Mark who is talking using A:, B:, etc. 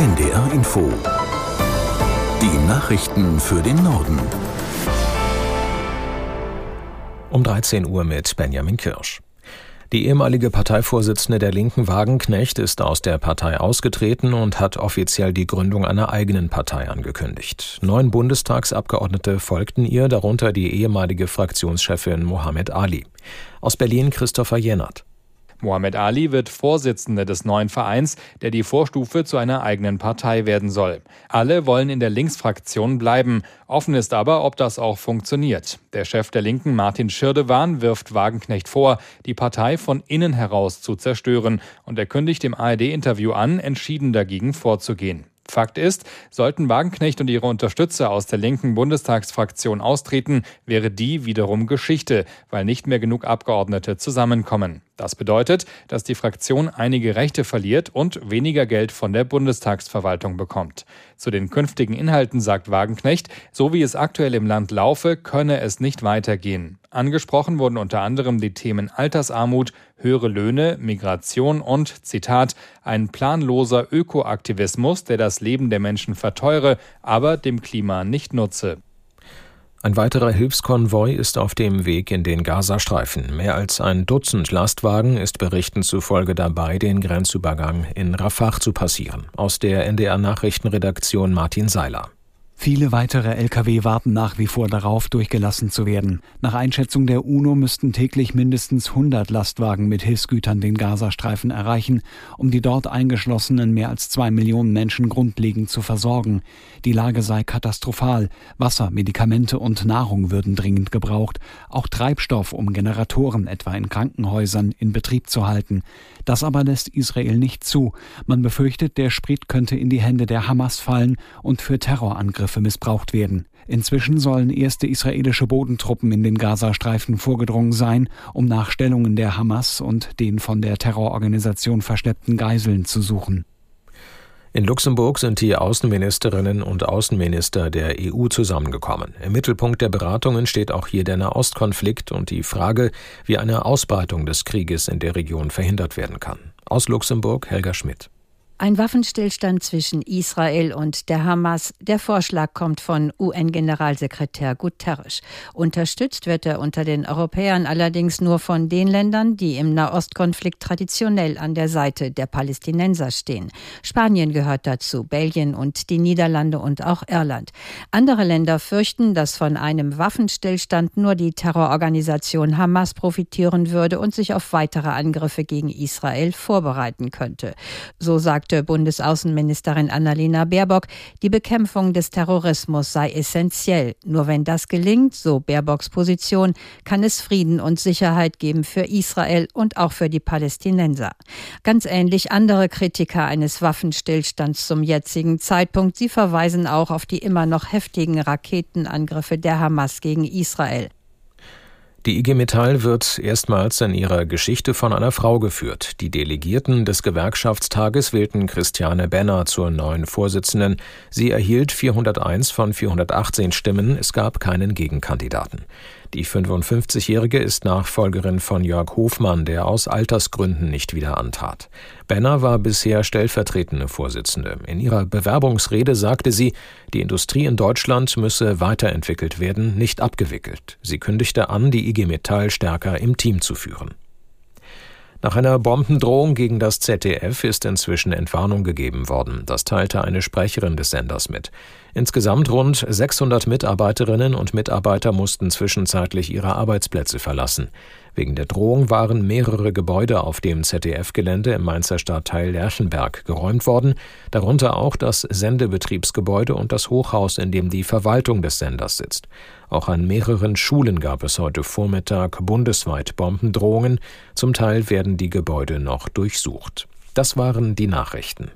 A: NDR Info. Die Nachrichten für den Norden.
B: Um 13 Uhr mit Benjamin Kirsch. Die ehemalige Parteivorsitzende der Linken Wagenknecht ist aus der Partei ausgetreten und hat offiziell die Gründung einer eigenen Partei angekündigt. Neun Bundestagsabgeordnete folgten ihr, darunter die ehemalige Fraktionschefin Mohammed Ali. Aus Berlin Christopher Jennert.
C: Mohammed Ali wird Vorsitzender des neuen Vereins, der die Vorstufe zu einer eigenen Partei werden soll. Alle wollen in der Linksfraktion bleiben. Offen ist aber, ob das auch funktioniert. Der Chef der Linken, Martin Schirdewan, wirft Wagenknecht vor, die Partei von innen heraus zu zerstören. Und er kündigt im ARD-Interview an, entschieden dagegen vorzugehen. Fakt ist, sollten Wagenknecht und ihre Unterstützer aus der linken Bundestagsfraktion austreten, wäre die wiederum Geschichte, weil nicht mehr genug Abgeordnete zusammenkommen. Das bedeutet, dass die Fraktion einige Rechte verliert und weniger Geld von der Bundestagsverwaltung bekommt. Zu den künftigen Inhalten sagt Wagenknecht, so wie es aktuell im Land laufe, könne es nicht weitergehen. Angesprochen wurden unter anderem die Themen Altersarmut, höhere Löhne, Migration und, Zitat, ein planloser Ökoaktivismus, der das Leben der Menschen verteure, aber dem Klima nicht nutze.
B: Ein weiterer Hilfskonvoi ist auf dem Weg in den Gazastreifen. Mehr als ein Dutzend Lastwagen ist Berichten zufolge dabei, den Grenzübergang in Rafah zu passieren. Aus der NDR Nachrichtenredaktion Martin Seiler.
D: Viele weitere Lkw warten nach wie vor darauf, durchgelassen zu werden. Nach Einschätzung der UNO müssten täglich mindestens 100 Lastwagen mit Hilfsgütern den Gazastreifen erreichen, um die dort eingeschlossenen mehr als zwei Millionen Menschen grundlegend zu versorgen. Die Lage sei katastrophal. Wasser, Medikamente und Nahrung würden dringend gebraucht. Auch Treibstoff, um Generatoren etwa in Krankenhäusern in Betrieb zu halten. Das aber lässt Israel nicht zu. Man befürchtet, der Sprit könnte in die Hände der Hamas fallen und für Terrorangriffe Angriffe missbraucht werden. Inzwischen sollen erste israelische Bodentruppen in den Gazastreifen vorgedrungen sein, um nach Stellungen der Hamas und den von der Terrororganisation verschleppten Geiseln zu suchen.
B: In Luxemburg sind die Außenministerinnen und Außenminister der EU zusammengekommen. Im Mittelpunkt der Beratungen steht auch hier der Nahostkonflikt und die Frage, wie eine Ausbreitung des Krieges in der Region verhindert werden kann. Aus Luxemburg Helga Schmidt.
E: Ein Waffenstillstand zwischen Israel und der Hamas. Der Vorschlag kommt von UN-Generalsekretär Guterres. Unterstützt wird er unter den Europäern allerdings nur von den Ländern, die im Nahostkonflikt traditionell an der Seite der Palästinenser stehen. Spanien gehört dazu, Belgien und die Niederlande und auch Irland. Andere Länder fürchten, dass von einem Waffenstillstand nur die Terrororganisation Hamas profitieren würde und sich auf weitere Angriffe gegen Israel vorbereiten könnte. So sagt sagte Bundesaußenministerin Annalena Baerbock, die Bekämpfung des Terrorismus sei essentiell. Nur wenn das gelingt, so Baerbocks Position, kann es Frieden und Sicherheit geben für Israel und auch für die Palästinenser. Ganz ähnlich andere Kritiker eines Waffenstillstands zum jetzigen Zeitpunkt. Sie verweisen auch auf die immer noch heftigen Raketenangriffe der Hamas gegen Israel.
B: Die IG Metall wird erstmals in ihrer Geschichte von einer Frau geführt. Die Delegierten des Gewerkschaftstages wählten Christiane Benner zur neuen Vorsitzenden. Sie erhielt 401 von 418 Stimmen. Es gab keinen Gegenkandidaten. Die 55-Jährige ist Nachfolgerin von Jörg Hofmann, der aus Altersgründen nicht wieder antrat. Benner war bisher stellvertretende Vorsitzende. In ihrer Bewerbungsrede sagte sie, die Industrie in Deutschland müsse weiterentwickelt werden, nicht abgewickelt. Sie kündigte an, die IG Metall stärker im Team zu führen. Nach einer Bombendrohung gegen das ZDF ist inzwischen Entwarnung gegeben worden. Das teilte eine Sprecherin des Senders mit. Insgesamt rund 600 Mitarbeiterinnen und Mitarbeiter mussten zwischenzeitlich ihre Arbeitsplätze verlassen. Wegen der Drohung waren mehrere Gebäude auf dem ZDF-Gelände im Mainzer Stadtteil Lerchenberg geräumt worden, darunter auch das Sendebetriebsgebäude und das Hochhaus, in dem die Verwaltung des Senders sitzt. Auch an mehreren Schulen gab es heute Vormittag bundesweit Bombendrohungen, zum Teil werden die Gebäude noch durchsucht. Das waren die Nachrichten.